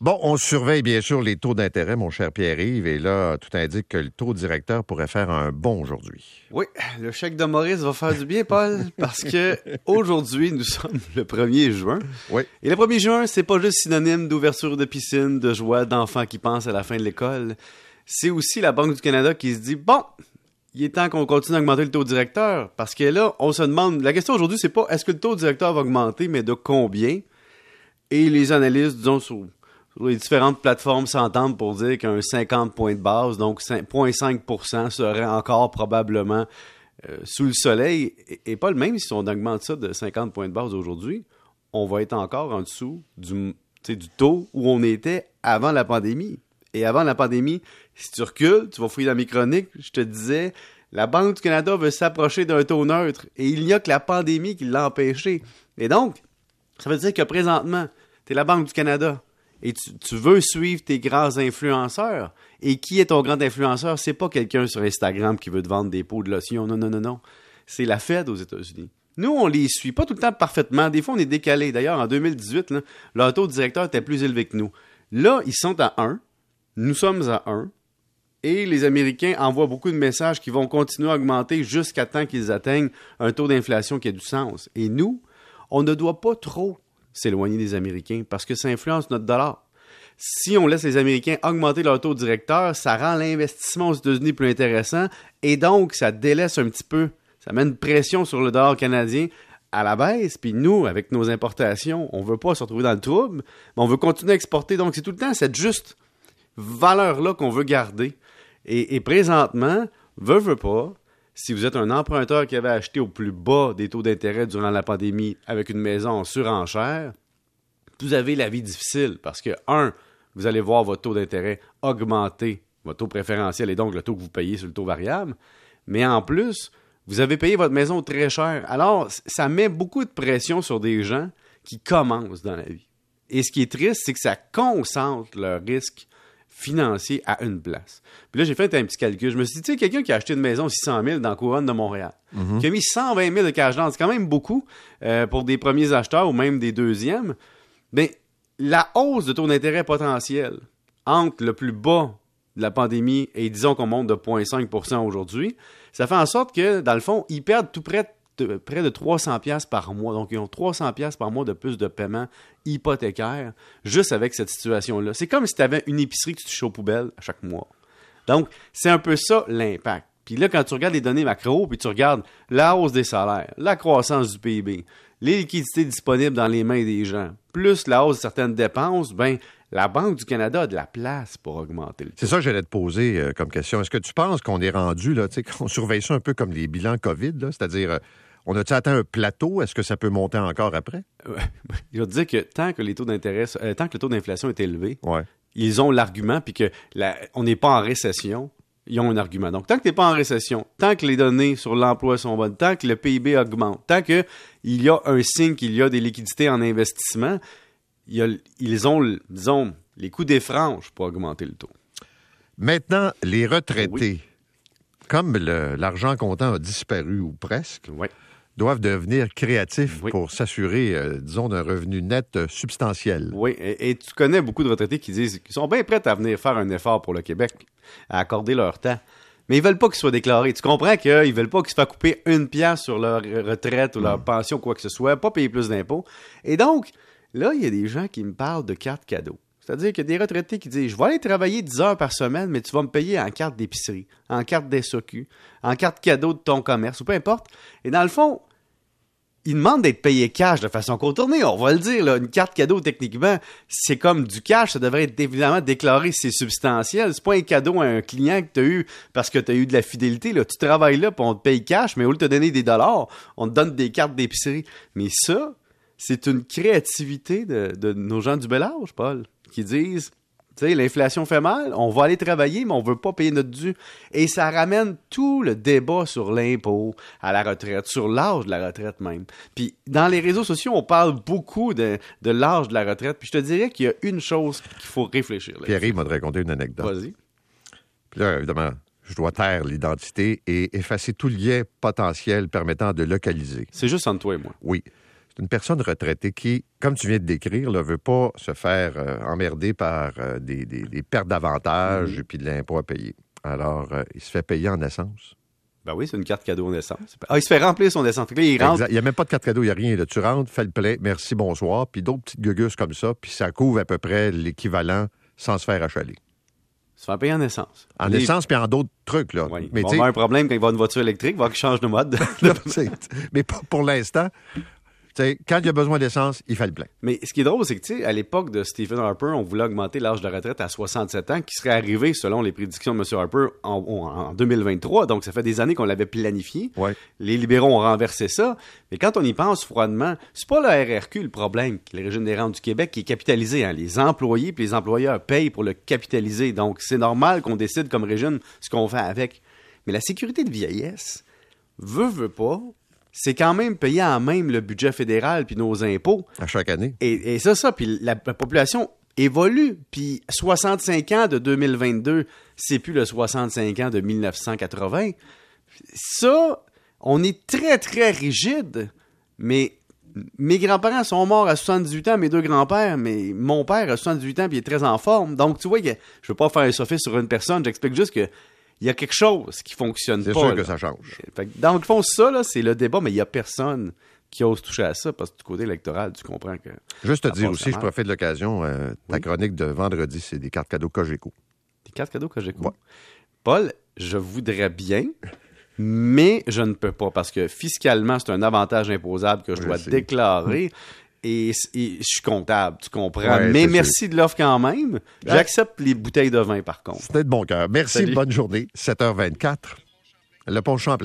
Bon, on surveille bien sûr les taux d'intérêt, mon cher Pierre-Yves, et là, tout indique que le taux directeur pourrait faire un bon aujourd'hui. Oui, le chèque de Maurice va faire du bien, Paul, parce que aujourd'hui, nous sommes le 1er juin. Oui. Et le 1er juin, c'est pas juste synonyme d'ouverture de piscine, de joie, d'enfants qui pensent à la fin de l'école. C'est aussi la Banque du Canada qui se dit, bon, il est temps qu'on continue à augmenter le taux directeur, parce que là, on se demande, la question aujourd'hui, c'est pas est-ce que le taux directeur va augmenter, mais de combien? Et les analystes, disons, sur les différentes plateformes s'entendent pour dire qu'un 50 points de base, donc 0,5% serait encore probablement euh, sous le soleil. Et, pas le même si on augmente ça de 50 points de base aujourd'hui, on va être encore en dessous du, du taux où on était avant la pandémie. Et avant la pandémie, si tu recules, tu vas fouiller dans mes chroniques, je te disais, la Banque du Canada veut s'approcher d'un taux neutre et il n'y a que la pandémie qui l'a empêché. Et donc, ça veut dire que présentement, tu es la Banque du Canada et tu, veux suivre tes grands influenceurs. Et qui est ton grand influenceur? C'est pas quelqu'un sur Instagram qui veut te vendre des pots de lotion. Non, non, non, non. C'est la Fed aux États-Unis. Nous, on les suit pas tout le temps parfaitement. Des fois, on est décalé. D'ailleurs, en 2018, là, leur taux directeur était plus élevé que nous. Là, ils sont à 1. Nous sommes à 1. Et les Américains envoient beaucoup de messages qui vont continuer à augmenter jusqu'à temps qu'ils atteignent un taux d'inflation qui a du sens. Et nous, on ne doit pas trop s'éloigner des Américains parce que ça influence notre dollar. Si on laisse les Américains augmenter leur taux directeur, ça rend l'investissement aux États-Unis plus intéressant et donc ça délaisse un petit peu, ça met une pression sur le dollar canadien à la baisse. Puis nous, avec nos importations, on ne veut pas se retrouver dans le trouble, mais on veut continuer à exporter. Donc c'est tout le temps cette juste valeur-là qu'on veut garder. Et, présentement, veut, veut pas, si vous êtes un emprunteur qui avait acheté au plus bas des taux d'intérêt durant la pandémie avec une maison en surenchère, vous avez la vie difficile parce que, un, vous allez voir votre taux d'intérêt augmenter, votre taux préférentiel et donc le taux que vous payez sur le taux variable, mais en plus, vous avez payé votre maison très cher. Alors, ça met beaucoup de pression sur des gens qui commencent dans la vie. Et ce qui est triste, c'est que ça concentre leur risque financier à une place. Puis là, j'ai fait un petit calcul. Je me suis dit, tu sais, quelqu'un qui a acheté une maison 600 000 dans la couronne de Montréal, mhm. qui a mis 120 000 de cash down, c'est quand même beaucoup euh, pour des premiers acheteurs ou même des deuxièmes. Bien, la hausse de taux d'intérêt potentiel entre le plus bas de la pandémie et disons qu'on monte de 0,5% aujourd'hui, ça fait en sorte que, dans le fond, ils perdent tout près près de 300 pièces par mois. Donc, ils ont 300 pièces par mois de plus de paiement hypothécaire juste avec cette situation-là. C'est comme si tu avais une épicerie que tu touches aux poubelles à chaque mois. Donc, c'est un peu ça l'impact. Puis là, quand tu regardes les données macro, puis tu regardes la hausse des salaires, la croissance du PIB, les liquidités disponibles dans les mains des gens, plus la hausse de certaines dépenses, ben la Banque du Canada a de la place pour augmenter le C'est ça que j'allais te poser euh, comme question. Est-ce que tu penses qu'on est rendu, là, qu'on surveille ça un peu comme les bilans COVID, c'est-à-dire euh, on a-tu atteint un plateau? Est-ce que ça peut monter encore après? Je veux dire que tant que les taux d'intérêt, euh, tant que le taux d'inflation est élevé, ils ont l'argument, puis que on n'est pas en récession, ils ont un argument. Donc, tant que tu n'es pas en récession, tant que les données sur l'emploi sont bonnes, tant que le PIB augmente, tant qu'il y a un signe qu'il y a des liquidités en investissement, ils ont, disons, les coûts des franges pour augmenter le taux. Maintenant, les retraités, comme l'argent comptant a disparu ou presque, doivent devenir créatifs pour s'assurer, euh, disons, d'un revenu net euh, substantiel. Oui, et, tu connais beaucoup de retraités qui disent qu'ils sont bien prêts à venir faire un effort pour le Québec, à accorder leur temps. Mais ils veulent pas qu'ils soient déclarés. Tu comprends qu'ils veulent pas qu'ils se fassent couper une pièce sur leur retraite ou leur mm. pension, quoi que ce soit, pas payer plus d'impôts. Et donc, là, il y a des gens qui me parlent de cartes cadeaux. C'est-à-dire qu'il y a des retraités qui disent Je vais aller travailler 10 heures par semaine, mais tu vas me payer en carte d'épicerie, en carte d'SOQ, en carte cadeau de ton commerce, ou peu importe. Et dans le fond, ils demandent d'être payés cash de façon contournée. On va le dire, une carte cadeau, techniquement, c'est comme du cash. Ça devrait être évidemment déclaré, c'est substantiel. C'est pas un cadeau à un client que tu as eu parce que tu as eu de la fidélité. Là. Tu travailles là, puis on te paye cash, mais au lieu de te donner des dollars, on te donne des cartes d'épicerie. Mais ça, c'est une créativité de, de nos gens du bel âge, Paul qui disent tu sais, l'inflation fait mal, on va aller travailler, mais on veut pas payer notre dû. Et ça ramène tout le débat sur l'impôt, à la retraite, sur l'âge de la retraite même. Puis dans les réseaux sociaux, on parle beaucoup de, l'âge de la retraite. Puis je te dirais qu'il y a une chose qu'il faut réfléchir. Pierre m'a raconté une anecdote. Vas-y. Puis là, évidemment, je dois taire l'identité et effacer tout lien potentiel permettant de localiser. C'est juste entre toi et moi. Oui. Une personne retraitée qui, comme tu viens de décrire, ne veut pas se faire euh, emmerder par euh, des, pertes d'avantages et puis de l'impôt à payer. Alors, euh, il se fait payer en essence. Ben oui, c'est une carte cadeau en essence. Ah, il se fait remplir son essence. il rentre. Il n'y a même pas de carte cadeau, il n'y a rien. Tu rentres, fais le plein, merci, bonsoir, puis d'autres petites gugus comme ça, puis ça couvre à peu près l'équivalent sans se faire achaler. Se faire payer en essence. En essence, puis en d'autres trucs, là. Mais il va avoir un problème quand il va une voiture électrique, il va qu'il change de mode. mais pour l'instant, quand il y a besoin d'essence, il fait le plein. Mais ce qui est drôle, c'est que à l'époque de Stephen Harper, on voulait augmenter l'âge de retraite à 67 ans, qui serait arrivé, selon les prédictions de M. Harper, en, 2023. Donc, ça fait des années qu'on l'avait planifié. Les libéraux ont renversé ça. Mais quand on y pense froidement, c'est pas la RRQ le problème, le régime des rentes du Québec, qui est capitalisé. Hein. Les employés et les employeurs payent pour le capitaliser. Donc, c'est normal qu'on décide comme régime ce qu'on fait avec. Mais la sécurité de vieillesse, veut, veut pas, c'est quand même payé en même le budget fédéral puis nos impôts. À chaque année. Et, ça, ça, puis la, population évolue. Puis 65 ans de 2022, c'est plus le 65 ans de 1980. Ça, on est très, très rigide, mais mes grands-parents sont morts à 78 ans, mes deux grands-pères, mais mon père a 78 ans puis il est très en forme. Donc, tu vois, que je veux pas faire un sophisme sur une personne, j'explique juste que il y a quelque chose qui fonctionne pas. C'est sûr que ça change. dans le fond, ça, c'est le débat, mais il n'y a personne qui ose toucher à ça parce que du côté électoral, tu comprends que. Juste te dire aussi, je profite de l'occasion, euh, ta chronique de vendredi, c'est des cartes cadeaux Cogeco. Des cartes cadeaux Cogeco? Ouais. Paul, je voudrais bien, mais je ne peux pas parce que fiscalement, c'est un avantage imposable que je dois déclarer et, je suis comptable, tu comprends. Mais merci de l'offre quand même. J'accepte les bouteilles de vin, par contre. C'était de bon cœur. Merci, bonne journée. 7h24. Le pont Champlain.